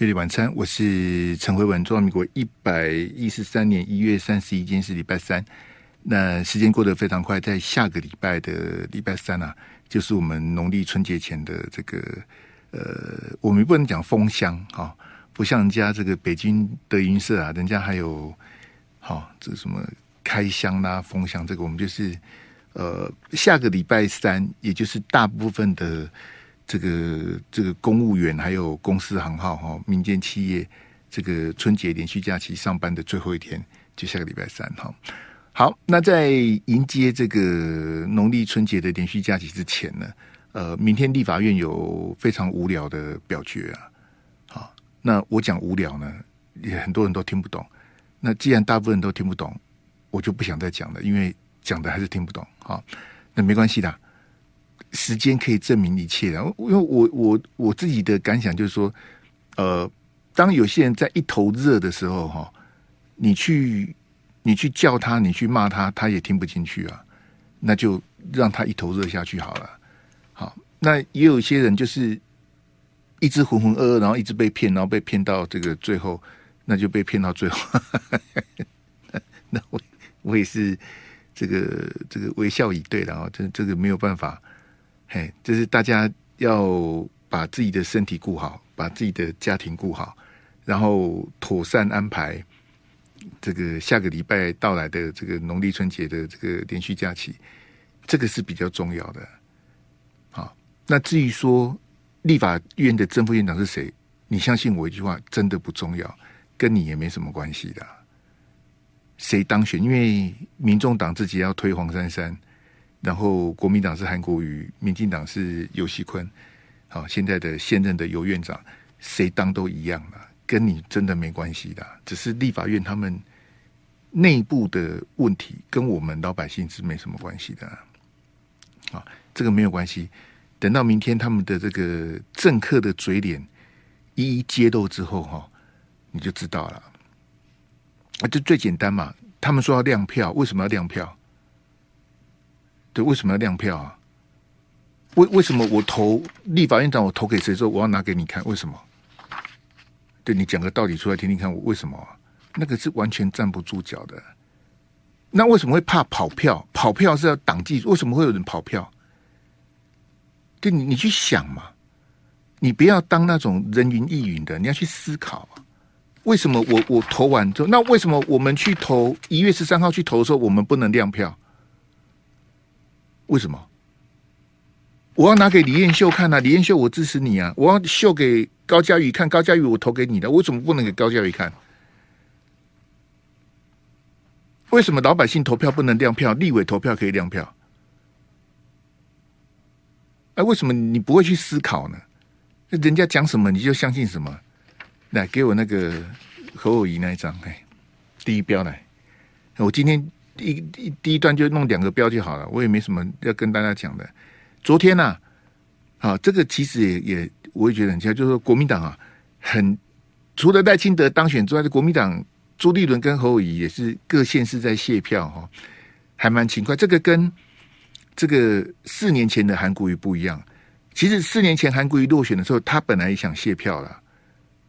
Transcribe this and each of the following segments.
月里晚餐，我是陈辉文。中华民国一百一十三年一月三十一，今天是礼拜三。那时间过得非常快，在下个礼拜的礼拜三啊，就是我们农历春节前的这个呃，我们不能讲封箱哈，不像人家这个北京德云社啊，人家还有好这什么开箱啦、封箱，这个我们就是呃下个礼拜三，也就是大部分的。这个这个公务员还有公司行号哈，民间企业这个春节连续假期上班的最后一天，就下个礼拜三哈。好，那在迎接这个农历春节的连续假期之前呢，呃，明天立法院有非常无聊的表决啊。好，那我讲无聊呢，也很多人都听不懂。那既然大部分人都听不懂，我就不想再讲了，因为讲的还是听不懂。好，那没关系的。时间可以证明一切的，因为我我我自己的感想就是说，呃，当有些人在一头热的时候，哈，你去你去叫他，你去骂他，他也听不进去啊，那就让他一头热下去好了。好，那也有些人就是一直浑浑噩噩，然后一直被骗，然后被骗到这个最后，那就被骗到最后。那我我也是这个这个微笑以对的啊，这这个没有办法。嘿，就是大家要把自己的身体顾好，把自己的家庭顾好，然后妥善安排这个下个礼拜到来的这个农历春节的这个连续假期，这个是比较重要的。好，那至于说立法院的正副院长是谁，你相信我一句话，真的不重要，跟你也没什么关系的。谁当选？因为民众党自己要推黄珊珊。然后国民党是韩国瑜，民进党是游锡坤，好，现在的现任的尤院长，谁当都一样了，跟你真的没关系的，只是立法院他们内部的问题，跟我们老百姓是没什么关系的，啊，这个没有关系，等到明天他们的这个政客的嘴脸一一揭露之后，哈，你就知道了，啊，这最简单嘛，他们说要亮票，为什么要亮票？对，为什么要亮票啊？为为什么我投立法院长，我投给谁之后，我要拿给你看？为什么？对，你讲个道理出来听听看，我为什么？那个是完全站不住脚的。那为什么会怕跑票？跑票是要党纪，为什么会有人跑票？对，你你去想嘛，你不要当那种人云亦云的，你要去思考。为什么我我投完之后，那为什么我们去投一月十三号去投的时候，我们不能亮票？为什么？我要拿给李彦秀看啊！李彦秀，我支持你啊！我要秀给高嘉宇看，高嘉宇，我投给你的，为什么不能给高嘉宇看？为什么老百姓投票不能亮票？立委投票可以亮票？哎，为什么你不会去思考呢？那人家讲什么你就相信什么？来，给我那个侯友宜那一张，哎，第一标来，我今天。一一第一段就弄两个标就好了，我也没什么要跟大家讲的。昨天呐、啊，好，这个其实也也我也觉得很奇怪，就是说国民党啊，很除了赖清德当选之外，国民党朱立伦跟侯友宜也是各县市在谢票哈，还蛮勤快。这个跟这个四年前的韩国瑜不一样。其实四年前韩国瑜落选的时候，他本来也想谢票了。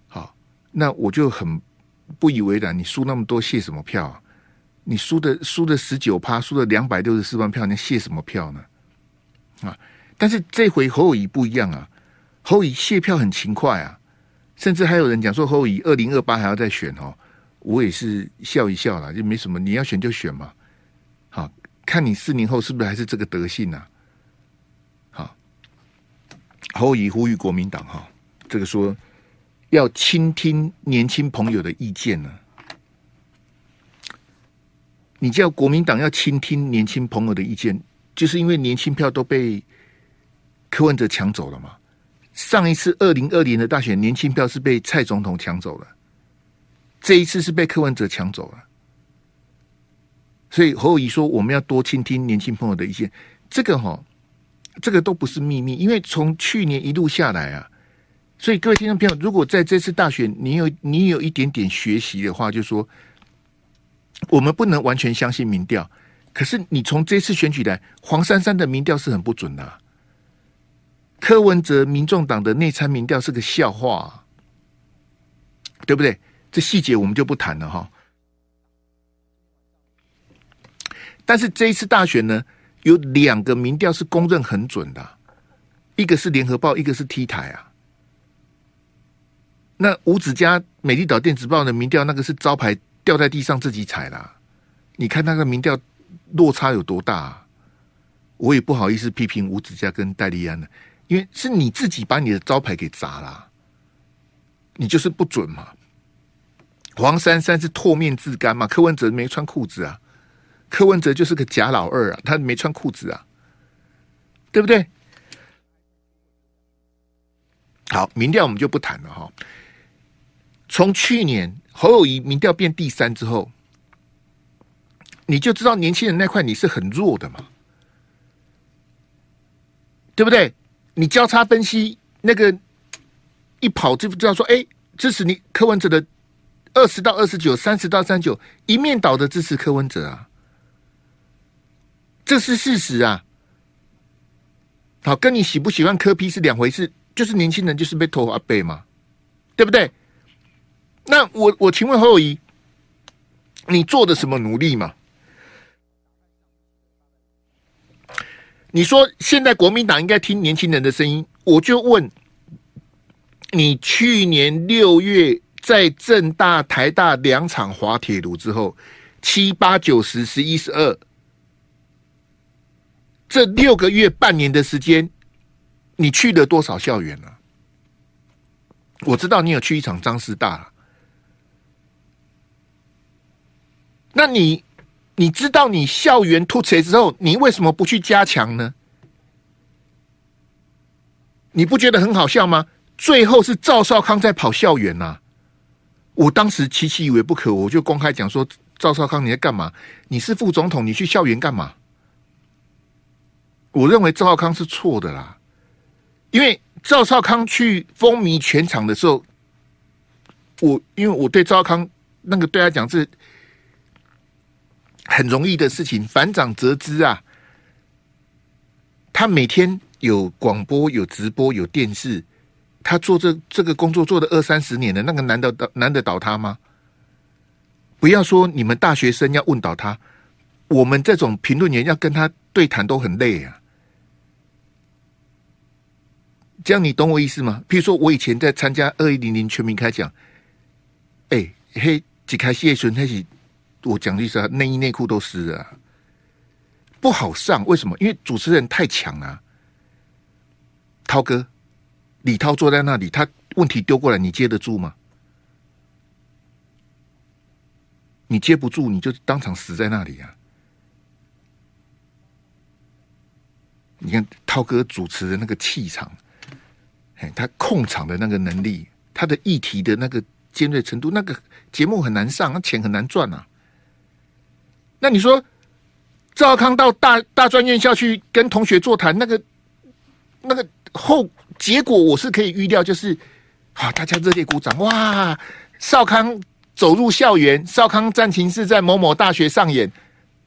好，那我就很不以为然，你输那么多，谢什么票啊？你输的输的十九趴，输了两百六十四万票，你谢什么票呢？啊！但是这回侯友宜不一样啊，侯友宜谢票很勤快啊，甚至还有人讲说侯友宜二零二八还要再选哦，我也是笑一笑啦，就没什么，你要选就选嘛，好，看你四年后是不是还是这个德性呢？好，侯友宜呼吁国民党哈，这个说要倾听年轻朋友的意见呢。你叫国民党要倾听年轻朋友的意见，就是因为年轻票都被柯文哲抢走了嘛。上一次二零二零的大选，年轻票是被蔡总统抢走了，这一次是被柯文哲抢走了。所以侯友宜说，我们要多倾听年轻朋友的意见，这个哈，这个都不是秘密，因为从去年一路下来啊，所以各位听众朋友，如果在这次大选你有你有一点点学习的话，就说。我们不能完全相信民调，可是你从这次选举来，黄珊珊的民调是很不准的啊。柯文哲、民众党的内参民调是个笑话啊。对不对？这细节我们就不谈了哈。但是这一次大选呢，有两个民调是公认很准的，一个是联合报，一个是 T 台啊。那吴子嘉美丽岛电子报的民调，那个是招牌掉在地上自己踩啦。你看那个民调落差有多大啊？我也不好意思批评吴子嘉跟戴立安了，因为是你自己把你的招牌给砸了，你就是不准嘛。黄珊珊是唾面自干嘛，柯文哲没穿裤子啊，柯文哲就是个假老二啊，他没穿裤子啊，对不对？好，民调我们就不谈了哈。从去年侯友谊民调变第三之后，你就知道年轻人那块你是很弱的嘛，对不对？你交叉分析那个一跑就知道说，哎，支持你柯文哲的二十到二十九，三十到三九，一面倒的支持柯文哲啊，这是事实啊。好，跟你喜不喜欢柯 P 是两回事，就是年轻人就是被拖阿背嘛，对不对？那我我请问侯友宜，你做的什么努力嘛？你说现在国民党应该听年轻人的声音，我就问你：去年六月在政大、台大两场滑铁卢之后，七八九十十一十二，这六个月半年的时间，你去了多少校园了？我知道你有去一场张师大。那你你知道你校园突袭之后，你为什么不去加强呢？你不觉得很好笑吗？最后是赵少康在跑校园呐、我当时期期以为不可，我就公开讲说：赵少康你在干嘛？你是副总统，你去校园干嘛？我认为赵少康是错的啦，因为赵少康去风靡全场的时候，我因为我对赵少康那个对他讲是。很容易的事情，反掌折枝啊！他每天有广播、有直播、有电视，他做这这个工作做了二三十年了，那个难得倒难得倒他吗？不要说你们大学生要问倒他，我们这种评论员要跟他对谈都很累啊！这样你懂我意思吗？譬如说我以前在参加二一零零全民开讲，哎，嘿，几开谢顺那是。我讲的意思啊，内衣内裤都湿啊，不好上。为什么？因为主持人太强了。涛哥，李涛坐在那里，他问题丢过来，你接得住吗？你接不住，你就当场死在那里啊！你看涛哥主持的那个气场，哎，他控场的那个能力，他的议题的那个尖锐程度，那个节目很难上，那钱很难赚啊。那你说，赵康到大大专院校去跟同学座谈，那个那个后结果我是可以预料，就是啊，大家热烈鼓掌，哇！少康走入校园，少康战情是在某某大学上演，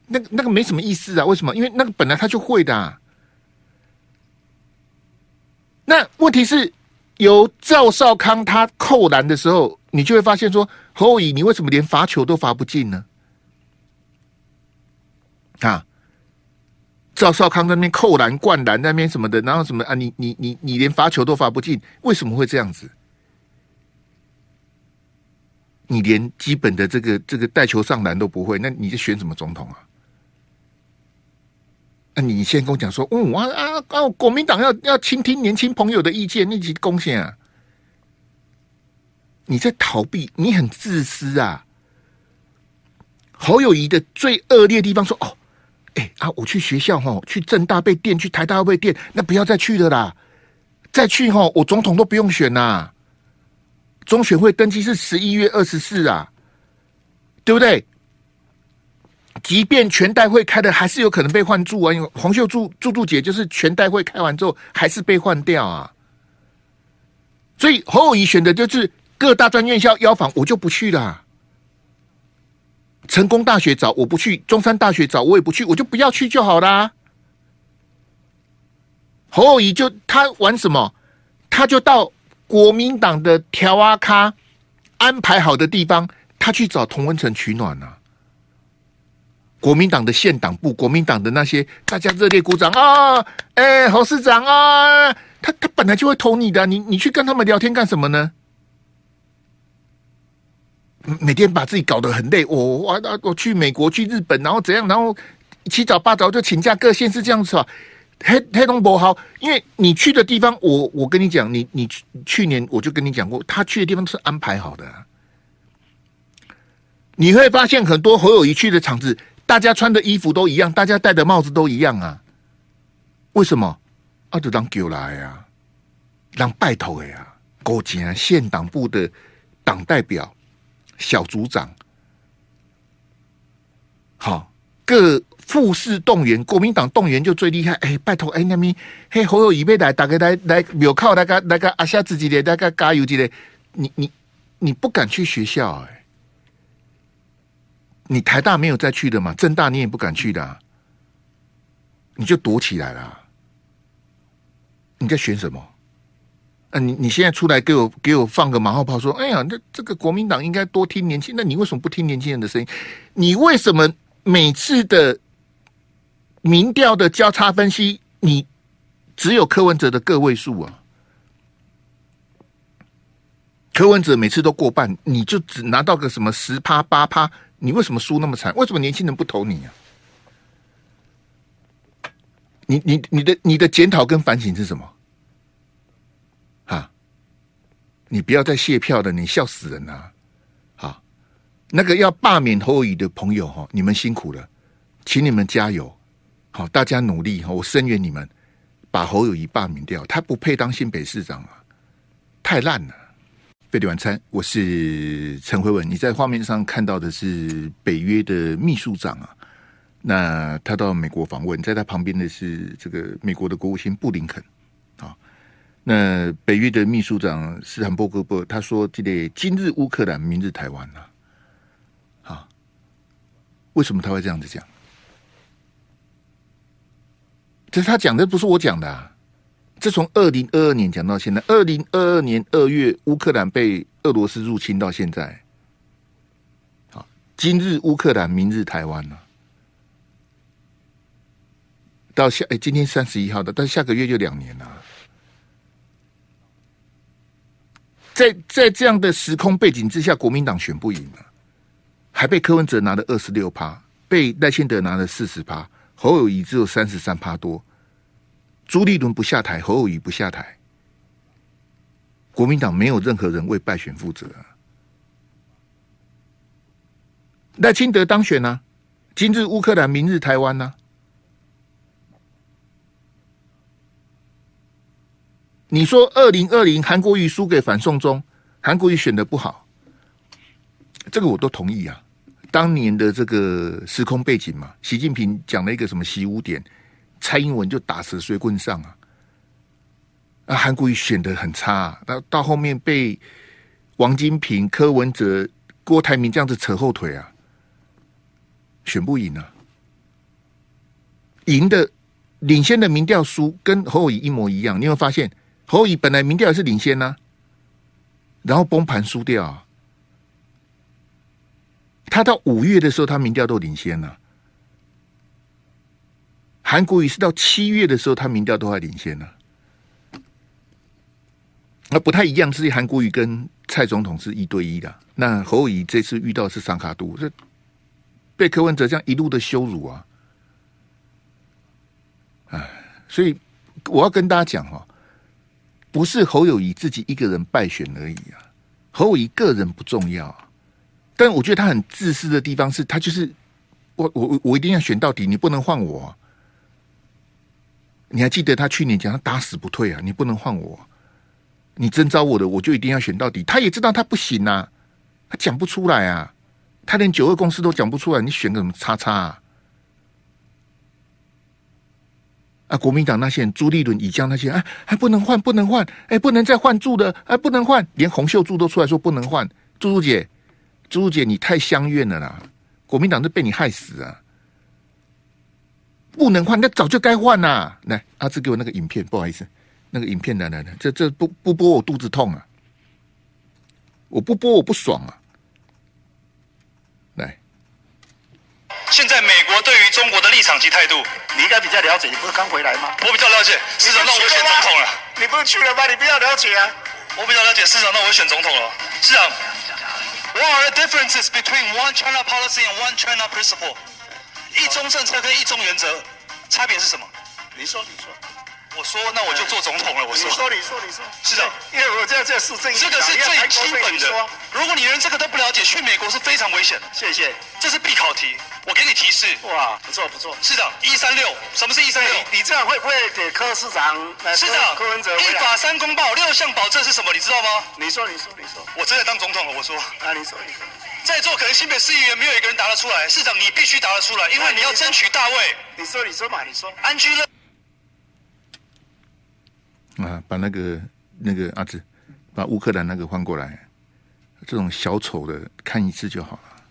那个那个没什么意思啊？为什么？因为那个本来他就会的啊。那问题是，由赵少康他扣篮的时候，你就会发现说，侯友宜，你为什么连罚球都罚不进呢？啊！赵少康那边扣篮、灌篮那边什么的，然后什么啊？你你你你连罚球都罚不进，为什么会这样子？你连基本的这个这个带球上篮都不会，那你就选什么总统啊？那、啊、你先跟我讲说，嗯啊啊啊！国民党要要倾听年轻朋友的意见，那几贡献啊？你在逃避，你很自私啊！侯友宜的最恶劣地方说哦。哎、啊！我去学校吼，去政大被电，去台大被电，那不要再去了啦！再去吼，我总统都不用选呐。中选会登记是十一月二十四啊，对不对？即便全代会开的，还是有可能被换住啊。因为黄秀柱柱柱姐就是全代会开完之后，还是被换掉啊。所以侯友宜选的就是各大专院校邀访，我就不去了。成功大学找我不去，中山大学找我也不去，我就不要去就好啦。侯友谊就他玩什么？他就到国民党的条阿咖安排好的地方，他去找同温层取暖啊。国民党的县党部，国民党的那些大家热烈鼓掌啊！哎、侯市长啊，他他本来就会投你的，你你去跟他们聊天干什么呢？每天把自己搞得很累，我我我去美国去日本，然后怎样，然后七早八早就请假，各县市这样子啊，黑黑龙博好，因为你去的地方，我我跟你讲，你你去去年我就跟你讲过，他去的地方都是安排好的，你会发现很多侯友宜去的场子，大家穿的衣服都一样，大家戴的帽子都一样啊，为什么？啊，就当狗来啊，当拜托的呀，国家县党部的党代表。小组长，好，各副士动员，国民党动员就最厉害。哎、拜托，哎、那边嘿，侯友宜要来，大家来来庙口，大家大家阿夏自己的，大家加油，记得你你你不敢去学校哎、你台大没有再去的嘛，政大你也不敢去的、啊，你就躲起来了。你在选什么？啊、你你现在出来给我给我放个马后炮，说，哎呀，那这个国民党应该多听年轻，那你为什么不听年轻人的声音？你为什么每次的民调的交叉分析，你只有柯文哲的个位数啊？柯文哲每次都过半，你就只拿到个什么十趴八趴，你为什么输那么惨？为什么年轻人不投你啊？你你你的你的检讨跟反省是什么？你不要再谢票了，你笑死人了！好，那个要罢免侯友谊的朋友哈，你们辛苦了，请你们加油，好，大家努力哈，我声援你们，把侯友谊罢免掉，他不配当新北市长啊，太烂了。费力晚餐，我是陈慧文，你在画面上看到的是北约的秘书长啊，那他到美国访问，在他旁边的是这个美国的国务卿布林肯。那北约的秘书长斯坦伯格伯他说：“这里今日乌克兰，明日台湾啊。好，为什么他会这样子讲？这是他讲的，不是我讲的啊。这从二零二二年讲到现在，二零二二年二月乌克兰被俄罗斯入侵到现在。好，今日乌克兰，明日台湾啊。到下哎，今天三十一号的，但下个月就两年了。”在在这样的时空背景之下，国民党选不赢了，还被柯文哲拿了二十六趴，被赖清德拿了四十趴，侯友宜只有三十三趴多，朱立伦不下台，侯友宜不下台，国民党没有任何人为败选负责。赖清德当选呢、啊？今日乌克兰，明日台湾呢、啊？你说二零二零韩国瑜输给反送中，韩国瑜选的不好，这个我都同意啊。当年的这个时空背景嘛，习近平讲了一个什么习五点，蔡英文就打蛇随棍上啊。啊，韩国瑜选的很差，啊，到到后面被王金平、柯文哲、郭台铭这样子扯后腿啊，选不赢啊。赢的领先的民调输跟侯友宜一模一样，你有没有发现？侯乙本来民调也是领先呐、啊，然后崩盘输掉、啊。他到五月的时候，他民调都领先了、韩国瑜是到七月的时候，他民调都还领先了、那不太一样，是韩国瑜跟蔡总统是一对一的。那侯乙这次遇到的是桑卡杜，这被柯文哲这样一路的羞辱啊！哎，所以我要跟大家讲哈。不是侯友谊自己一个人败选而已啊，侯友谊个人不重要，啊，但我觉得他很自私的地方是他就是我我我一定要选到底，你不能换我，你还记得他去年讲他打死不退啊，你不能换我，你征召我的我就一定要选到底。他也知道他不行啊，他讲不出来啊，他连九二公司都讲不出来，你选个什么叉叉啊？国民党那些人，朱立伦、以将那些人，哎，还不能换，不能换，哎，不能再换柱的，哎，不能换，连洪秀柱都出来说不能换。朱朱姐，朱朱姐，你太乡愿了啦！国民党都被你害死啊！不能换，那早就该换啦！来，阿志给我那个影片，不好意思，那个影片来来来，这这不不播我肚子痛啊！我不播我不爽啊！来，现在美国对于中国的立场及态度，你应该比较了解。你不是刚回来吗？我比较了解。市长，那我选总统了。你不是去了吗？你比较了解啊。我比较了解。市长，那我选总统了。市长，What are the differences between one China policy and one China principle？一中政策跟一中原则差别是什么？你说，你说。我说，那我就做总统了。我说，你说，你说，你说，市长，因为我这样这是正，这个是最基本的。如果你连这个都不了解，去美国是非常危险的。谢谢，这是必考题。我给你提示。哇，不错不错。市长，一三六，什么是一三六？你这样会不会给柯市长？市长，柯文哲，一法三公报六项保证是什么？你知道吗？你说，你说，你说。我真的当总统了。我说，啊，你说，你说。在座可能新北市议员没有一个人答得出来。市长，你必须答得出来，因为你要争取大位。你说，你说嘛，你说。安居乐。把那个那个阿志，把乌克兰那个换过来，这种小丑的看一次就好了。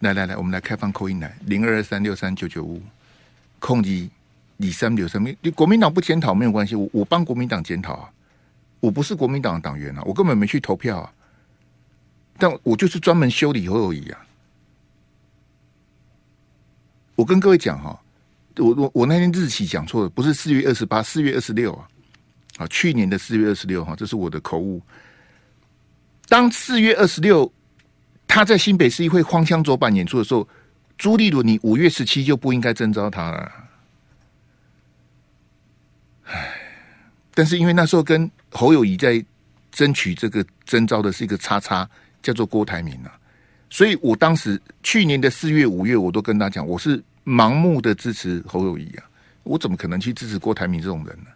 来来来，我们来开放扣音来，零二二三六三九九五，控机李三六三。你国民党不检讨没有关系，我我帮国民党检讨啊，我不是国民党的党员啊，我根本没去投票啊，但我就是专门修理侯友宜啊。我跟各位讲哈，我我我那天日期讲错了，不是四月二十八，四月二十六啊。啊，去年的四月二十六号，这是我的口误。当四月二十六，他在新北市议会荒腔走板演出的时候，朱立伦，你五月十七就不应该征召他了。唉，但是因为那时候跟侯友谊在争取这个征召的是一个叉叉，叫做郭台铭啊，所以我当时去年的四月、五月，我都跟他讲，我是盲目的支持侯友谊啊，我怎么可能去支持郭台铭这种人呢？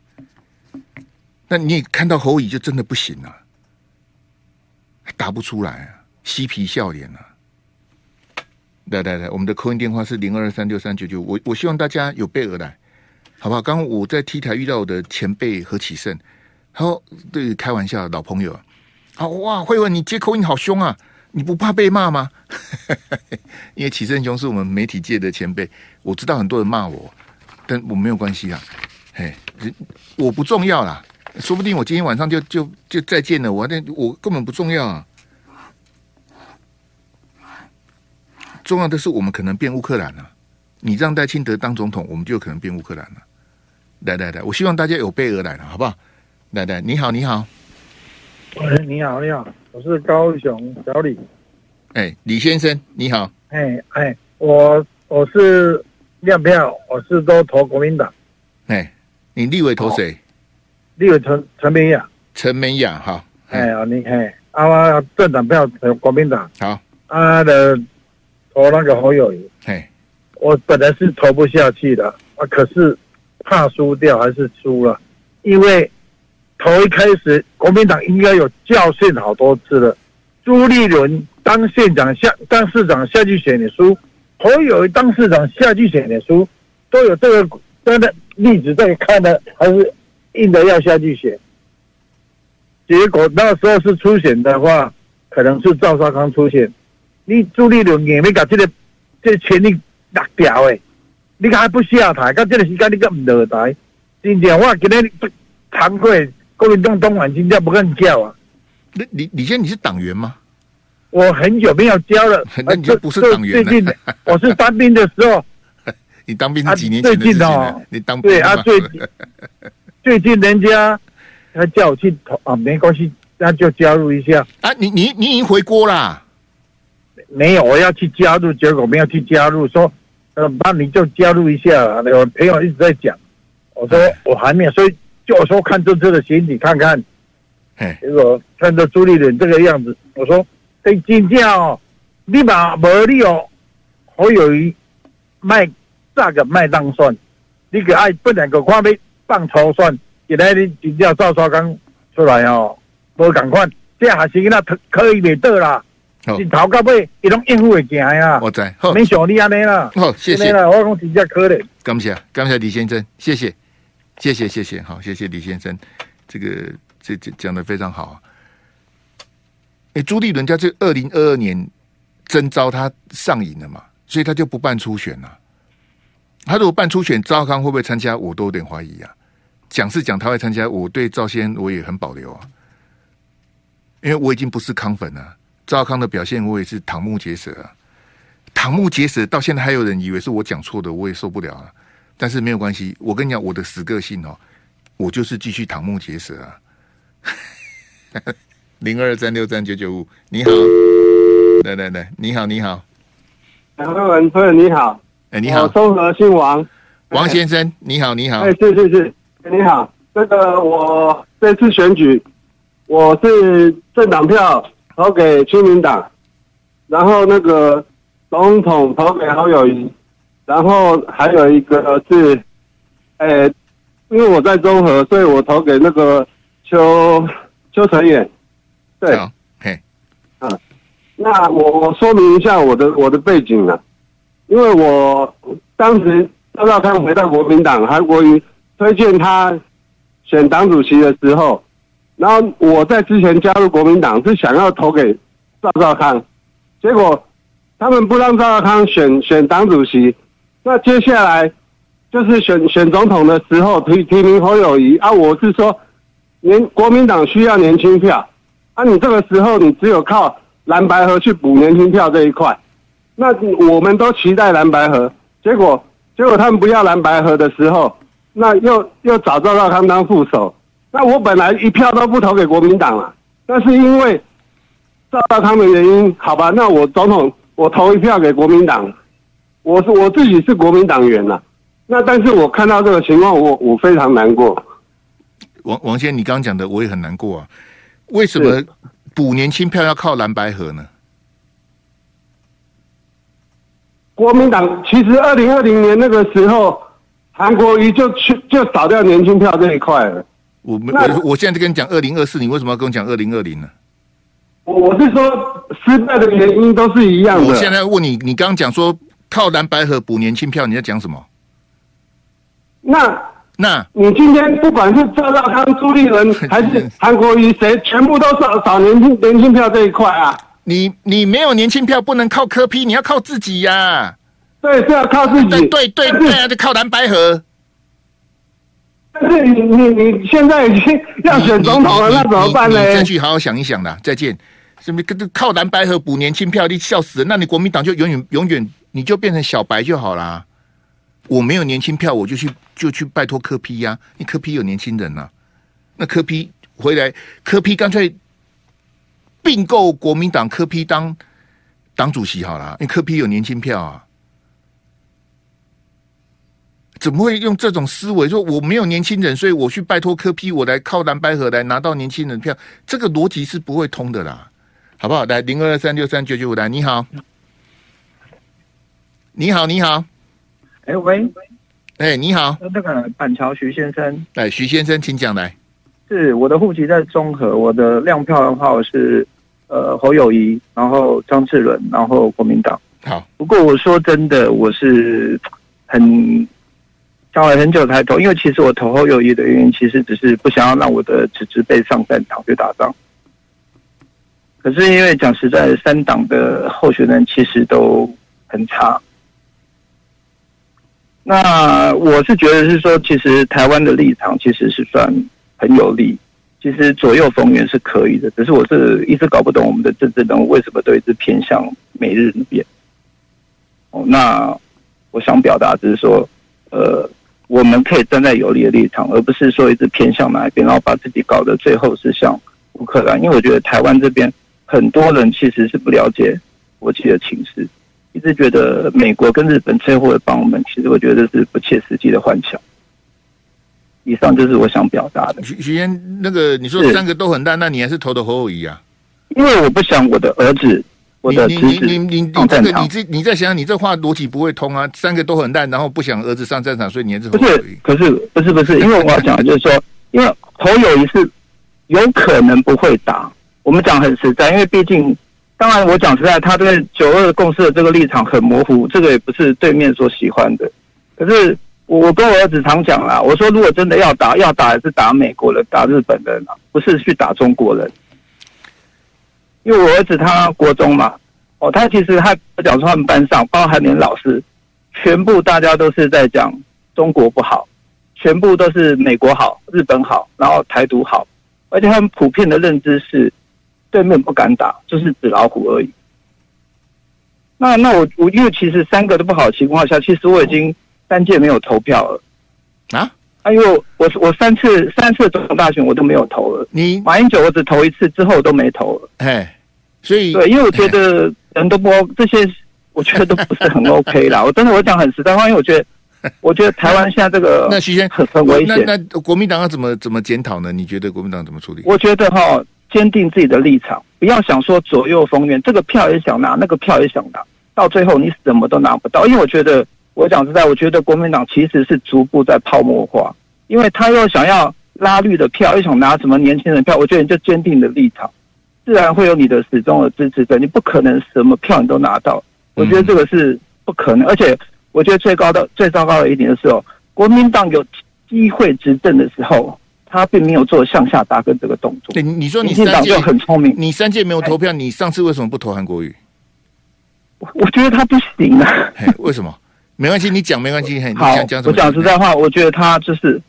那你也看到侯乙就真的不行了，啊，答不出来啊，嬉皮笑脸啊！来来来，我们的扣音电话是零二三六三九九，我我希望大家有备而来，好不好？刚刚我在 T 台遇到我的前辈何启胜，他说对，开玩笑，老朋友啊，好哇，慧文你接扣音好凶啊，你不怕被骂吗？因为启胜兄是我们媒体界的前辈，我知道很多人骂我，但我没有关系啊，嘿，我不重要啦。说不定我今天晚上就就就再见了，我那我根本不重要啊！重要的是我们可能变乌克兰了。你让戴清德当总统，我们就有可能变乌克兰了。来来来，我希望大家有备而来了，好不好？来来，你好，你好。喂，你好，你好，我是高雄小李。哎，李先生，你好。哎哎，我我是亮票，我是都投国民党。哎，你立委投谁？立委陈陈美雅，陈美雅哈，哎呀，你哎，啊，政党票投国民党，好，啊的投那个侯友谊，嘿，我本来是投不下去的，啊，可是怕输掉还是输了，因为头一开始国民党应该有教训好多次了，朱立伦当县长下当市长下去选的输，侯友谊当市长下去选的输，都有这个真的例子在看的，还是。硬的要下去选，结果那时候是初选的话，可能是赵少康出现。你朱立伦也没搞这个，这个权力拿掉诶，你还不下台？到这个时间你个唔落台？真正我今天惭愧，国民党东莞今天不跟叫啊！李李李先，你是党员吗？我很久没有交了，那你就不是党员了。最近我是当兵的时候，你当兵是几年前的事情了？啊、最近哦，你当兵对啊，最近。最近人家他叫我去投啊，没关系，那就加入一下啊。你你你已经回国啦？没有，我要去加入，结果没有去加入，说呃，那你就加入一下。我朋友一直在讲，我说我还没有，所以就我说看这次的选举看看。嘿，结果看到朱立伦这个样子，我说哎，金价哦，立马没力哦，好友宜卖这个卖当算，你给爱不两个花呗。放抽算，现在你只要赵少康出来哦，无赶快，这还是那可以未得啦。是头到尾，伊拢应付会行呀。我在，没想你安尼啦。好，谢谢。我讲真正可怜。感谢，感谢李先生，谢谢，谢谢，谢谢，好，谢谢李先生，这个这这讲的非常好啊。哎，朱立伦家这二零二二年征召他上瘾了嘛，所以他就不办初选了。他如果办初选，赵康会不会参加？我都有点怀疑啊。讲是讲他会参加，我对赵先我也很保留啊。因为我已经不是康粉了。赵康的表现，我也是瞠目结舌啊！瞠目结舌，到现在还有人以为是我讲错的，我也受不了啊！但是没有关系，我跟你讲，我的死个性哦，我就是继续瞠目结舌啊！零二三六三九九五，你好，来来来，你好，你好，两位文夫人你好，哎，你好，综合姓王，王先生，你好，你好，哎，是是是，你好，这个我这次选举，我是政党票。投给亲民党，然后那个总统投给侯友谊，然后还有一个是，诶，因为我在中和，所以我投给那个邱邱成远。对，嘿，啊，那我我说明一下我的我的背景啊，因为我当时赵少康回到国民党，韩国瑜推荐他选党主席的时候。然后我在之前加入国民党是想要投给赵少康，结果他们不让赵少康选选党主席，那接下来就是选选总统的时候提提名侯友谊啊，我是说年国民党需要年轻票啊，你这个时候你只有靠蓝白河去补年轻票这一块，那我们都期待蓝白河，结果结果他们不要蓝白河的时候，那又又找赵少康当副手。那我本来一票都不投给国民党了，那是因为赵少康的原因，好吧，那我总统我投一票给国民党，我是我自己是国民党员了，那但是我看到这个情况，我我非常难过。王王先生，你刚刚讲的我也很难过啊，为什么补年轻票要靠蓝白合呢？国民党其实二零二零年那个时候，韩国瑜就去就扫掉年轻票这一块了。我我我现在在跟你讲二零二四，你为什么要跟我讲二零二零呢？我是说失败的原因都是一样的。我现在问你，你刚刚讲说靠蓝白河补年轻票，你在讲什么？那那你今天不管是赵少康、朱立伦 还是韩国瑜，谁全部都扫扫年轻年轻票这一块啊？你你没有年轻票，不能靠柯 P，你要靠自己呀、啊。对，是要靠自己。对对对对啊，就靠蓝白河。但是你你你现在已经要选总统了，那怎么办呢？再去好好想一想啦。再见。什么跟靠蓝白河补年轻票，你笑死人。那你国民党就永远永远你就变成小白就好啦。我没有年轻票，我就去就去拜托柯批呀。你柯批有年轻人呐、啊，那柯批回来，柯批干脆并购国民党，柯批当党主席好了，因为柯批有年轻票啊。怎么会用这种思维说我没有年轻人，所以我去拜托柯批我来靠蓝白河来拿到年轻人票？这个逻辑是不会通的啦，好不好？来零二二三六三九九五来，你好，你好，你好，哎喂，哎你好，那个板桥徐先生，哎徐先生，请讲来。是我的户籍在中和，我的亮票的话我是呃侯友谊，然后张志伦，然后国民党。好，不过我说真的，我是很。想了很久才投，因为其实我投侯友宜的原因，其实只是不想要让我的侄子辈上战场去打仗。可是因为讲实在，三党的候选人其实都很差。那我是觉得是说，其实台湾的立场其实是算很有利，其实左右逢源是可以的。只是我是一直搞不懂我们的政治人物为什么都一直偏向美日那边。哦，那我想表达就是说，呃。我们可以站在有利的立场，而不是说一直偏向哪一边，然后把自己搞得最后是像乌克兰。因为我觉得台湾这边很多人其实是不了解国际的情势，一直觉得美国跟日本最后会帮我们，其实我觉得这是不切实际的幻想。以上就是我想表达的。徐徐嫣，那个你说三个都很大，那你还是投的侯友宜啊？因为我不想我的儿子。我的你你你你你这个你这你再想想，你这话逻辑不会通啊！三个都很烂，然后不想儿子上战场，所以你还是不是？可是不是不是，因为我要讲的就是说，因为侯友谊是有可能不会打。我们讲很实在，因为毕竟，当然我讲实在，他对九二共识的这个立场很模糊，这个也不是对面所喜欢的。可是我跟我儿子常讲啦，我说如果真的要打，要打还是打美国人，打日本人啊，不是去打中国人。因为我儿子他国中嘛，哦，他其实他讲说他们班上，包含连老师，全部大家都是在讲中国不好，全部都是美国好、日本好，然后台独好，而且他们普遍的认知是，对面不敢打，就是纸老虎而已。那那我我因为其实三个都不好的情况下，其实我已经三届没有投票了啊。啊，因为我我我三次三次总统大选我都没有投了。你马英九我只投一次，之后都没投了。哎，所以对，因为我觉得人都不这些，我觉得都不是很 OK 啦。我真的我讲很实在话，因为我觉得我觉得台湾现在这个 那徐先很很危险。那那国民党要怎么怎么检讨呢？你觉得国民党怎么处理？我觉得哈，坚定自己的立场，不要想说左右逢源，这个票也想拿，那个票也想拿，到最后你什么都拿不到。因为我觉得，我讲实在，我觉得国民党其实是逐步在泡沫化。因为他又想要拉绿的票，又想拿什么年轻人票，我觉得你就坚定的立场，自然会有你的始终的支持者。你不可能什么票你都拿到，我觉得这个是不可能。而且我觉得最高的、最糟糕的一点就是哦，国民党有机会执政的时候，他并没有做向下扎根这个动作。对，你说你民进党就很聪明，你三届没有投票，你上次为什么不投韩国瑜？我觉得他不行啊。为什么？没关系，你讲没关系。好，我讲实在话，我觉得他就是。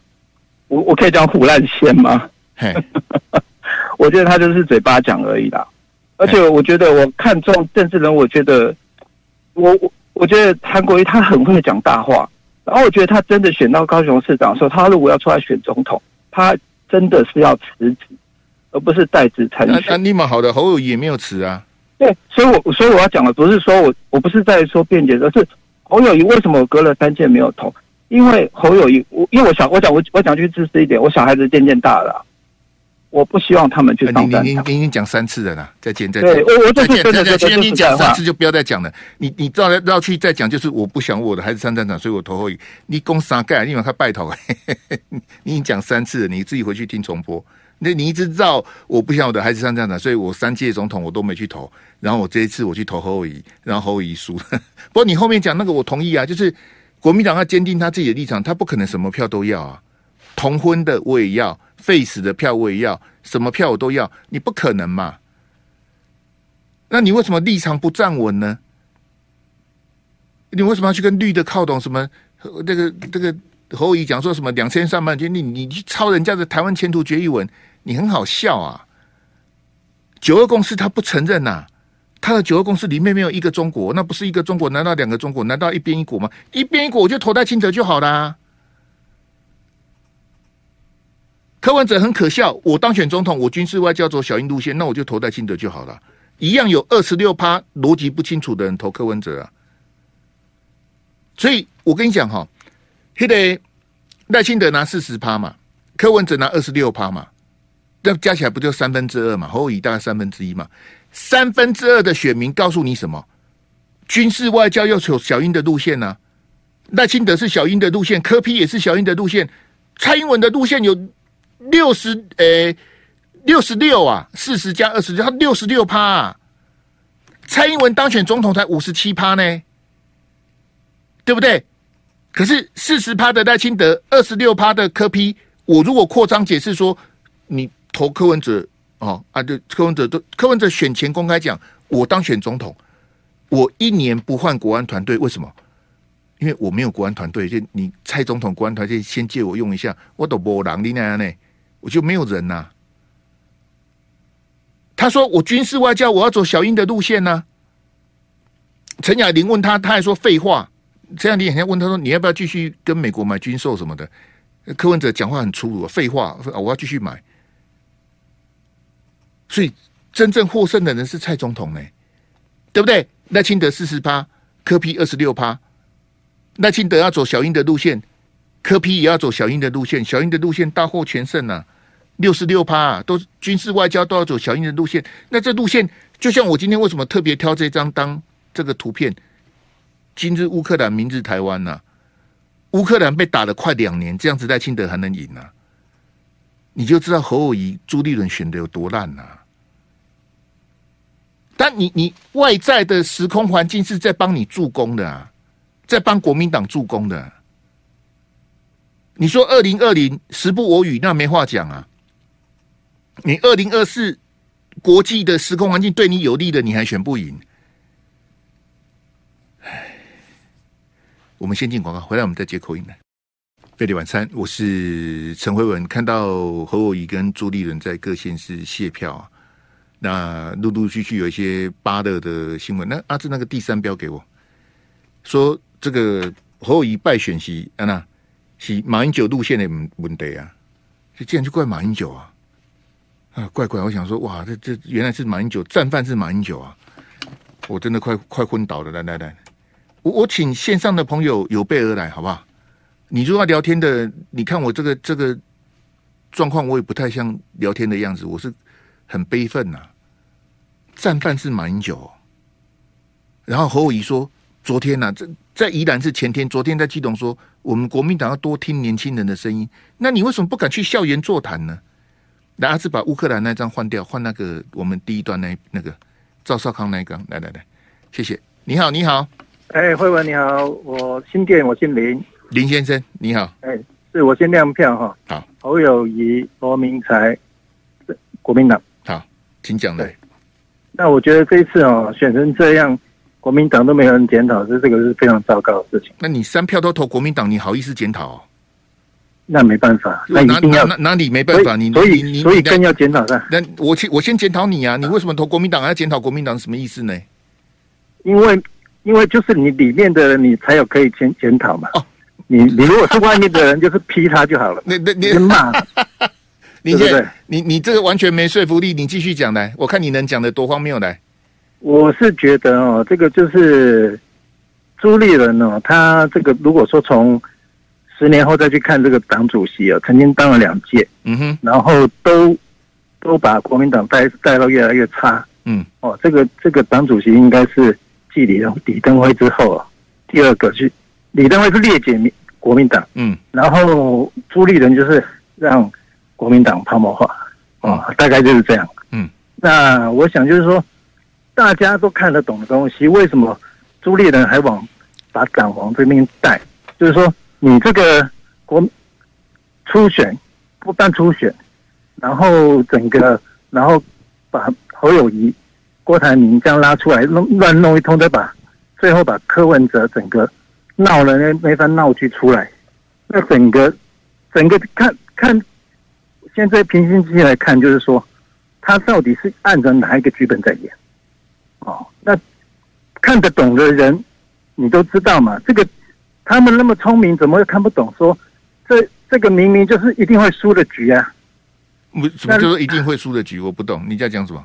我我可以讲唬烂仙吗？我觉得他就是嘴巴讲而已啦。而且我觉得我看中政治人，我觉得我我我觉得韩国瑜他很会讲大话。然后我觉得他真的选到高雄市长的时候，他如果要出来选总统，他真的是要辞职，而不是代职参选。那立马好的侯友宜也没有辞啊。对，所以我所以我要讲的不是说我我不是在说辩解，而是侯友谊为什么我隔了三届没有投？因为侯友谊，我因为我想，我讲我我讲句自私一点，我小孩子渐渐大了，我不希望他们去上战场。你你你已经讲三次了啦，再见再见。对，我我再见再见。你讲三次，就不要再讲了。你你绕来绕去再讲，就是我不想我的孩子上战场，所以我投侯友宜。你攻啥盖，你往他拜托。你已经讲三次了，你自己回去听重播。那你一直绕，我不想我的孩子上战场，所以我三届总统我都没去投。然后我这一次我去投侯友宜，然后侯友宜输。不过你后面讲那个我同意啊，就是。国民党要坚定他自己的立场，他不可能什么票都要啊。同婚的我也要，废死的票我也要，什么票我都要，你不可能嘛？那你为什么立场不站稳呢？你为什么要去跟绿的靠拢？什么这个这个侯友讲说什么两千三百万，你你去抄人家的台湾前途决议文，你很好笑啊！九二共识他不承认呐、他的九二共识里面没有一个中国，那不是一个中国？难道两个中国？难道一边一国吗？一边一国，我就投戴清德就好啦。柯文哲很可笑，我当选总统，我军事外交走小英路线，那我就投戴清德就好了。一样有二十六趴逻辑不清楚的人投柯文哲啊。所以我跟你讲哈，现在赖清德拿四十趴嘛，柯文哲拿二十六趴嘛，这加起来不就三分之二嘛？侯友大概三分之一嘛。三分之二的选民告诉你什么？军事外交要走小英的路线呢、啊？赖清德是小英的路线，柯批也是小英的路线，蔡英文的路线有六十诶六十六啊，四十加二十六，他六十六趴。蔡英文当选总统才五十七趴呢，对不对？可是四十趴的赖清德，二十六趴的柯批我如果扩张解释说，你投柯文哲。哦啊，对，柯文哲都柯文哲选前公开讲，我当选总统，我一年不换国安团队，为什么？因为我没有国安团队，就你蔡总统国安团队先借我用一下，我都没人你那样呢，我就没有人呐、他说我军事外交我要走小英的路线呢、陈雅玲问他，他还说废话。陈雅玲还问他说，你要不要继续跟美国买军售什么的？柯文哲讲话很粗鲁，废话，我要继续买。所以真正获胜的人是蔡总统呢，对不对？赖清德四十趴，柯 P 二十六趴。赖清德要走小英的路线，柯 P 也要走小英的路线。小英的路线大获全胜啊，六十六趴，都军事外交都要走小英的路线。那这路线就像我今天为什么特别挑这张当这个图片？今日乌克兰，明日台湾呐、啊。乌克兰被打了快两年，这样子赖清德还能赢呢、啊？你就知道侯友宜、朱立伦选的有多烂呐、啊！但你你外在的时空环境是在帮你助攻的啊，在帮国民党助攻的。你说二零二零时不我与，那没话讲啊。你二零二四国际的时空环境对你有利的，你还选不赢。唉，我们先进广告，回来我们再接口音来。飞碟晚餐，我是陈辉文。看到侯友宜跟朱立伦在各县市谢票啊。那陆陆续续有一些芭乐的新闻。那阿志那个第三标给我，说这个侯友宜败选席啊那，是马英九路线的问题啊，这竟然就怪马英九啊啊怪怪！我想说哇，这这原来是马英九战犯是马英九啊，我真的快快昏倒了！来来来，我我请线上的朋友有备而来，好不好？你如果聊天的，你看我这个这个状况，我也不太像聊天的样子，我是很悲愤呐、啊。战犯是马英九，然后侯友谊说，昨天呐、啊，这在宜兰是前天，昨天在基隆说，我们国民党要多听年轻人的声音。那你为什么不敢去校园座谈呢？来，阿志把乌克兰那张换掉，换那个我们第一段那那个赵少康那一张，来来来，谢谢。你好，你好，哎，慧文你好，我新店，我姓林，林先生你好，哎，是我先亮票哈，好，侯友宜、罗明才，国民党，好，请讲来。那我觉得这一次哦，选成这样，国民党都没有人检讨，这这个是非常糟糕的事情。那你三票都投国民党，你好意思检讨、哦？那没办法，那一定要哪哪里没办法？你所以你所以更要检讨他。那我先我先检讨你啊！你为什么投国民党还要检讨国民党？什么意思呢？因为因为就是你里面的人，你才有可以检检讨嘛。哦，你你如果是外面的人，就是批他就好了。那那你骂。你对对，你你这个完全没说服力，你继续讲来，我看你能讲的多荒谬来。我是觉得哦，这个就是朱立伦哦，他这个如果说从十年后再去看这个党主席哦，曾经当了两届，嗯哼，然后都都把国民党带带到越来越差，嗯，哦，这个这个党主席应该是继李登李登辉之后啊，第二个是李登辉是裂解民国民党，嗯，然后朱立伦就是让。国民党泡沫化，哦，大概就是这样。嗯，那我想就是说，大家都看得懂的东西，为什么朱立人还往把党往这边带？就是说，你这个国初选不但初选，然后整个，然后把侯友谊、郭台铭这样拉出来，弄乱弄一通，再把最后把柯文哲整个闹了那那番闹剧出来，那整个整个看看。现在平心静气来看，就是说，他到底是按照哪一个剧本在演？哦，那看得懂的人，你都知道嘛。这个他们那么聪明，怎么会看不懂？说这这个明明就是一定会输的局啊！什么就是一定会输的局？我不懂你在讲什么？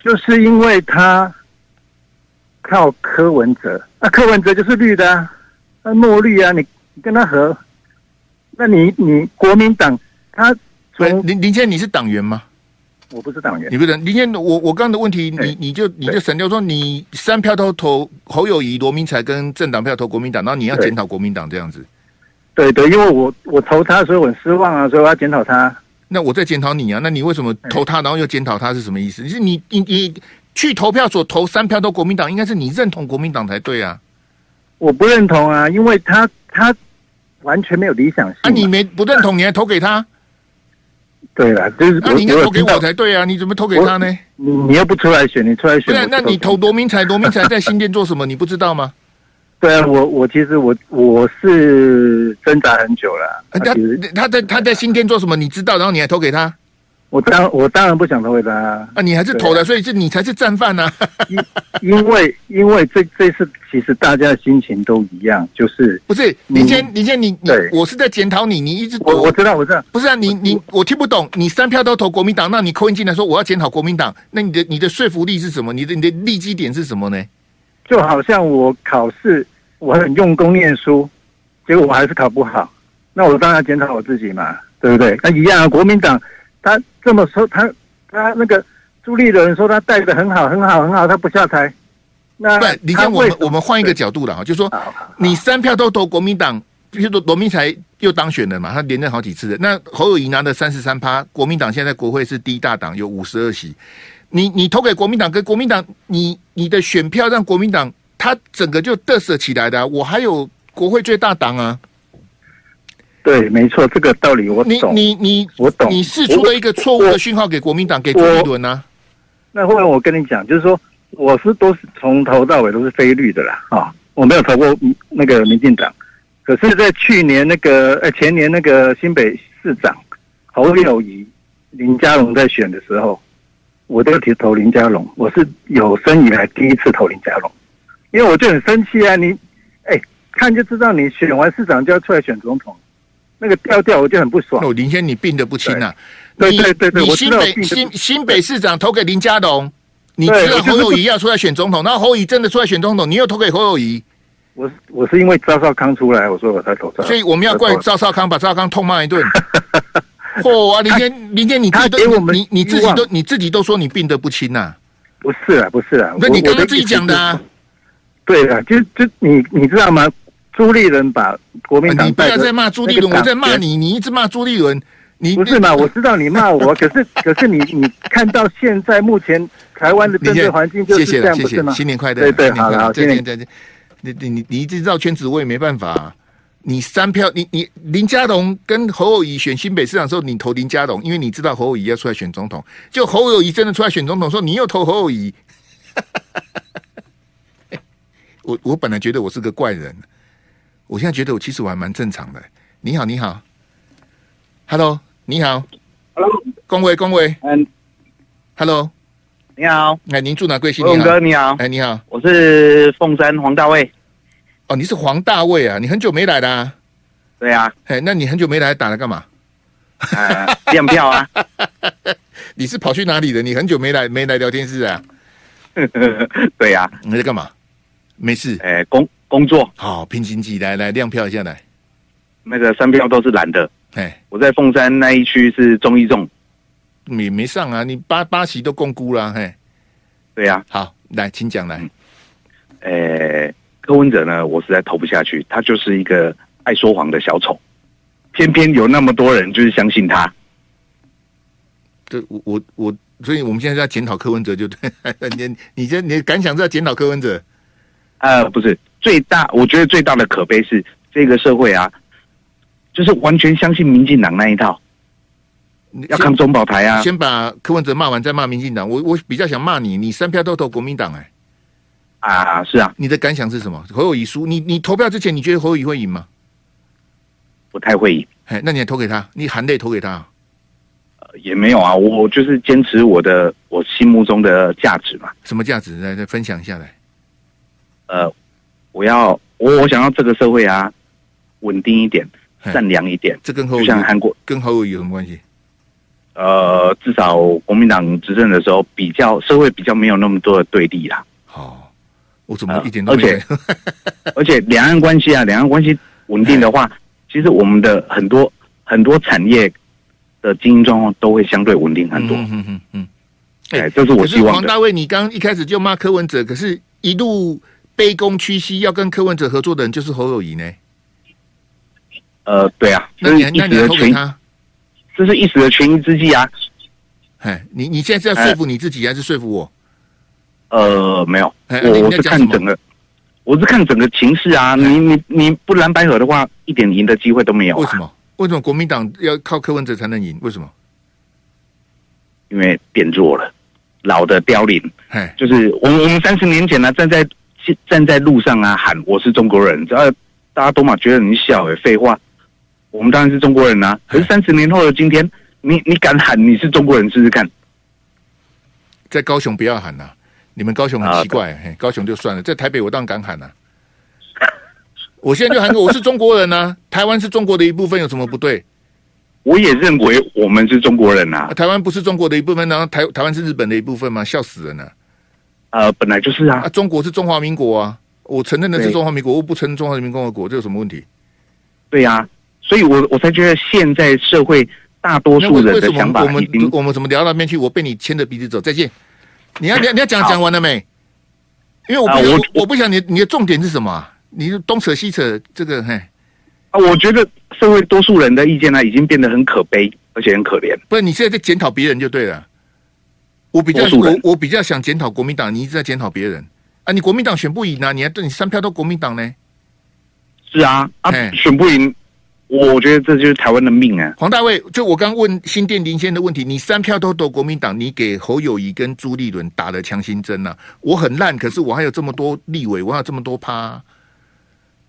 就是因为他靠柯文哲，那、啊、柯文哲就是绿的啊，那墨绿啊，你你跟他合，那你你国民党他。林林谦，你是党员吗？我不是党员。你不是林谦，我我刚刚的问题，你你就你就省掉说，你三票都投侯友谊、罗明才跟政党票投国民党，然后你要检讨国民党这样子。对对，因为我我投他，所以我很失望啊，所以我要检讨他。那我在检讨你啊，那你为什么投他，然后又检讨他是什么意思？你是你你你去投票所投三票都国民党，应该是你认同国民党才对啊。我不认同啊，因为他他完全没有理想性。啊，你没不认同，你还投给他？对了，就是那、啊、你应该投给我才对啊！你怎么投给他呢？你你又不出来选，你出来选。对，啊那你投罗明才，罗明才在新店做什么？你不知道吗？对啊，我我其实我我是挣扎很久了。他他在他在新店做什么？你知道，然后你还投给他？我当我当然不想投给他啊！你还是投的，所以是你才是战犯呢！因因为因为这这次其实大家的心情都一样，就是不是林先林先你你我是在检讨你，你一直我我知道我知道，不是啊，你你我听不懂，你三票都投国民党，那你扣音进来说我要检讨国民党，那你的你的说服力是什么？你的你的利基点是什么呢？就好像我考试我很用功念书，结果我还是考不好，那我当然要检讨我自己嘛，对不对？那一样啊，国民党。他这么说，他他那个朱立伦说他带的很好，很好，很好，他不下台。那不，你看我们我们换一个角度了啊，就是说你三票都投国民党，比如说罗明才又当选了嘛，他连任好几次的。那侯友谊拿的三十三趴，国民党现在国会是第一大党，有五十二席。你你投给国民党，跟国民党，你你的选票让国民党他整个就得瑟起来的啊。我还有国会最大党啊。对，没错，这个道理我懂。你你你，我懂。你释出了一个错误的讯号给国民党，给朱立伦呢？那后来我跟你讲，就是说，我是都是从头到尾都是非绿的啦，啊，我没有投过那个民进党。可是，在去年那个呃前年那个新北市长侯友谊、林佳龙在选的时候，我都提投林佳龙，我是有生以来第一次投林佳龙，因为我就很生气啊！你，哎，看就知道你选完市长就要出来选总统，那个调调我就很不爽。哦，林先你病得不轻啊！对对对对，你新北新新北市长投给林佳龙，你知道侯友宜要出来选总统，然后侯友宜真的出来选总统，你又投给侯友宜。我我是因为赵少康出来，我说我才投他，所以我们要怪赵少康，把赵少康痛骂一顿。嚯啊！林天，林天，你自己都给我们你你自己都你自己都说你病得不轻呐？不是啊，不是啊，那你刚刚自己讲的啊？对啊，就就你你知道吗？朱立伦把国民党，你不要再骂朱立伦，我在骂你，你一直骂朱立伦，你不是嘛？我知道你骂我，可是可是你你看到现在目前台湾的政治环境就是这样，不是吗？新年快乐，对对，好了，再见再见。你你你你一直绕圈子，我也没办法。你三票，你你林佳龙跟侯友谊选新北市长的时候，你投林佳龙，因为你知道侯友谊要出来选总统。就侯友谊真的出来选总统，说你又投侯友谊。我我本来觉得我是个怪人，我现在觉得我其实我还蛮正常的。你好，你好，Hello，你好，Hello，恭维恭维，嗯，Hello，你好，哎，您住哪贵姓？龙哥你好，哎，你好，我是凤山黄大卫。哦，你是黄大卫啊？你很久没来啦？对啊，哎，那你很久没来，打来干嘛？呃，验票啊！你是跑去哪里的？你很久没来，没来聊天室啊？对呀，你在干嘛？没事，哎，工工作。好，拼经济，来来亮票一下来。那个三票都是蓝的。哎，我在凤山那一区是中一中，你没上啊？你八八席都共估了，嘿。对呀，好，来，请讲来。哎。柯文哲呢，我实在投不下去，他就是一个爱说谎的小丑，偏偏有那么多人就是相信他。这我我我，所以我们现在在检讨柯文哲，就对。你你这你的感想是要检讨柯文哲？呃，不是，最大我觉得最大的可悲是这个社会啊，就是完全相信民进党那一套，要看中保台啊。先把柯文哲骂完，再骂民进党。我我比较想骂你，你三票都投国民党哎。啊，是啊，你的感想是什么？侯友宜输，你你投票之前，你觉得侯友宜会赢吗？不太会赢。哎，那你还投给他？你含泪投给他？呃，也没有啊，我就是坚持我的我心目中的价值嘛。什么价值？来，来分享一下来。呃，我要我我想要这个社会啊，稳定一点，善良一点。这跟侯就像韩国跟侯友有什么关系？呃，至少国民党执政的时候，比较社会比较没有那么多的对立啦。好。我怎么一点都没有？而且 而且两岸关系啊，两岸关系稳定的话，其实我们的很多很多产业的经营状况都会相对稳定很多。嗯嗯嗯。哎，这是我希望的。黄大卫，你刚一开始就骂柯文哲，可是一路卑躬屈膝要跟柯文哲合作的人就是侯友谊呢？呃，对啊，那你那你投给他？这是一时的权宜之计啊。哎，你你现在是要说服你自己，还是说服我？呃，没有，我我是看整个，我是看整个情势啊。你你你不蓝白合的话，一点赢的机会都没有。为什么？为什么国民党要靠柯文哲才能赢？为什么？因为变弱了，老的凋零。哎，就是我们我们三十年前呢，站在站在路上啊喊我是中国人，只要大家都嘛觉得你小诶，废话，我们当然是中国人啊。可是三十年后的今天，你你敢喊你是中国人试试看？在高雄不要喊呐。你们高雄很奇怪，嘿，高雄就算了，在台北我当然敢喊呐、啊。我现在就喊个我是中国人呐、啊，台湾是中国的一部分，有什么不对？我也认为我们是中国人呐、啊。台湾不是中国的一部分，然后台台湾是日本的一部分吗？笑死人了。呃，本来就是啊。啊，中国是中华民国啊，我承认的是中华民国，我不承认中华人民共和国，这有什么问题？对呀、啊，所以我我才觉得现在社会大多数人的想法我们我们怎么聊到那边去？我被你牵着鼻子走，再见。你要你要你要讲讲完了没？因为我不、啊、我我不想你你的重点是什么？你东扯西扯这个嘿啊？我觉得社会多数人的意见呢，已经变得很可悲，而且很可怜。不是你现在在检讨别人就对了。我比较我我比较想检讨国民党，你一直在检讨别人啊！你国民党选不赢啊？你还对你三票都国民党呢？是啊啊，选不赢。我觉得这就是台湾的命啊！黄大卫，就我刚问新店林先的问题，你三票都投国民党，你给侯友谊跟朱立伦打了强心针呐、啊？我很烂，可是我还有这么多立委，我还有这么多趴、啊。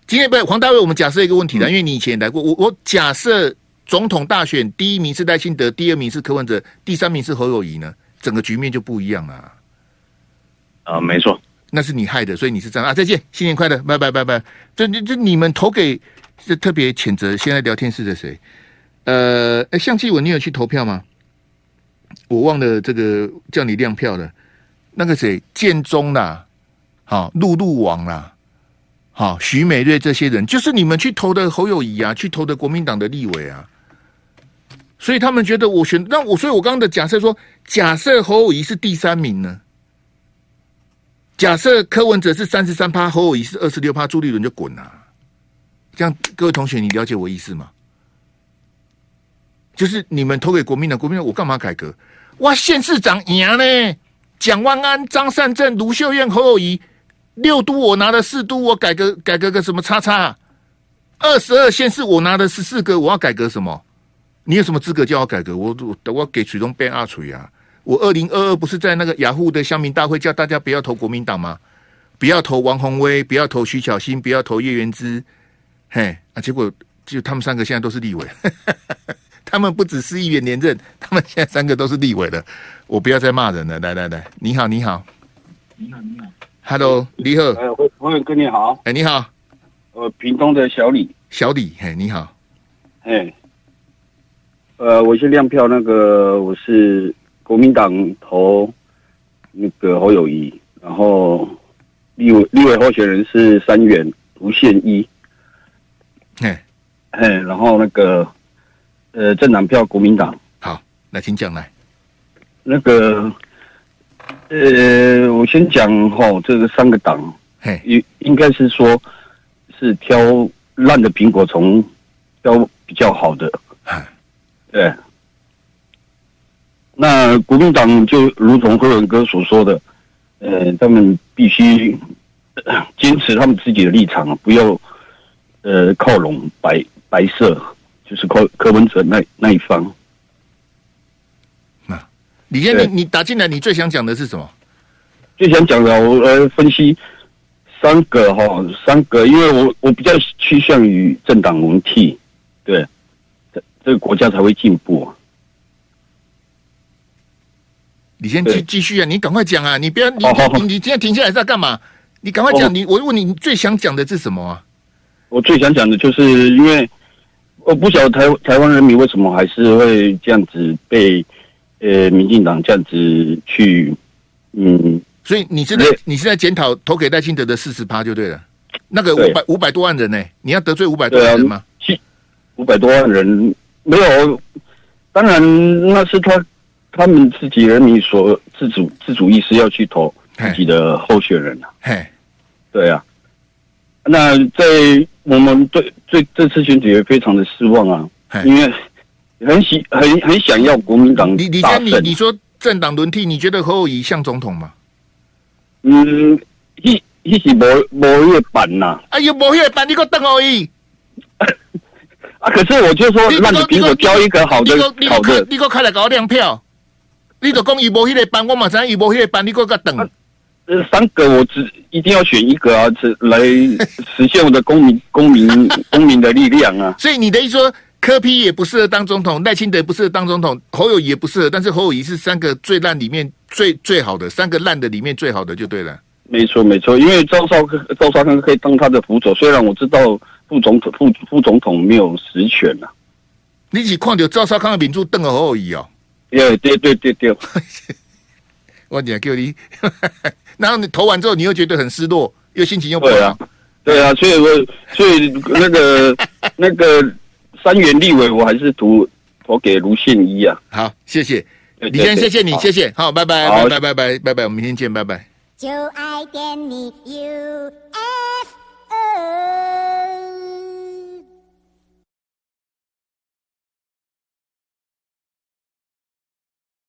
今天不，黄大卫，我们假设一个问题了，因为你以前也来过，我我假设总统大选第一名是赖清德，第二名是柯文哲，第三名是侯友谊呢？整个局面就不一样了。啊，没错，那是你害的，所以你是这样啊。再见，新年快乐，拜拜拜拜。这这这，你们投给这特别谴责现在聊天室的谁？呃，哎，向继文，你有去投票吗？我忘了这个叫你亮票的，那个谁，建中啦，好，陆路王啦，好，徐美瑞这些人，就是你们去投的侯友谊啊，去投的国民党的立委啊。所以他们觉得我选，那我所以我刚刚的假设说，假设侯友宜是第三名呢？假设柯文哲是三十三趴，侯友宜是二十六趴，朱立伦就滚了。这样，各位同学，你了解我意思吗？就是你们投给国民党，国民党我干嘛改革？哇，县市长赢呢？蒋万安、张善政、卢秀燕、侯友谊，六都我拿了四都，我改革改革个什么叉叉？二十二县市我拿了十四个，我要改革什么？你有什么资格叫我改革？我我我给水中变阿锤啊！我二零二二不是在那个雅虎的乡民大会叫大家不要投国民党吗？不要投王宏威，不要投徐巧芯，不要投叶元之。嘿啊！结果就他们三个现在都是立委，他们不只是议员连任，他们现在三个都是立委了。我不要再骂人了。来来来，你好你好，你好你好，Hello，你好，哎，黄黄远哥你好，哎你好，呃，屏东的小李，小李，嘿你好，嘿。呃，我是亮票，那个我是国民党投那个侯友谊，然后立委立委候选人是三元吴宪一，嘿，嘿，然后那个呃政党票国民党，好，来请讲来，那个呃我先讲哈，这个三个党，嘿，应应该是说是挑烂的苹果，从挑比较好的。对，那国民党就如同辉文哥所说的，呃，他们必须坚持他们自己的立场，不要呃靠拢白白色，就是靠柯文哲那那一方。那李先生，你你打进来，你最想讲的是什么？最想讲的，我来分析三个哈，三个，因为我我比较趋向于政党轮替，对。这个国家才会进步啊！你先继继续啊！你赶快讲啊！你不要你你你现在停下来在干嘛？你赶快讲！你我问你，你最想讲的是什么啊？我最想讲的就是，因为我不晓得台台湾人民为什么还是会这样子被呃民进党这样子去嗯，所以你是在你是在检讨投给赖清德的四十趴就对了。那个五百五百多万人呢？你要得罪五百多万人吗？七五百多万人。没有，当然那是他他们自己人民所自主自主意识要去投自己的候选人啊。嘿，对啊。那在我们对对这次选举也非常的失望啊，因为很喜很很想要国民党。你你先你你说政党轮替，你觉得侯友宜像总统吗？嗯，一一是无无月版呐。哎呦，无月版，你个邓侯友 啊！可是我就说，让你给我交一个好的好的，你给我开来搞亮票，你就讲伊无迄个班，我马上伊无迄个班，你给我个等。呃，三个我只一定要选一个啊，只来实现我的公民公民公民的力量啊。所以你的意思说，柯 P 也不适合当总统，赖清德也不适合当总统，侯友宜也不适合，但是侯友宜是三个最烂里面最最好的，三个烂的里面最好的就对了。没错没错，因为赵少康赵少康可以当他的辅佐，虽然我知道。副总统副副总统没有实权呐、啊，你只看到赵少康的民主邓和侯友宜哦，对对对对对，我讲叫你，然后你投完之后，你又觉得很失落，又心情又不好，对啊，对啊，所以我所以那个 那个三元立委，我还是投投给卢宪一啊。好，谢谢。李先生，谢谢你，谢谢，好，拜拜，拜拜，拜拜，拜拜，我们明天见，拜拜。就爱点你 UFO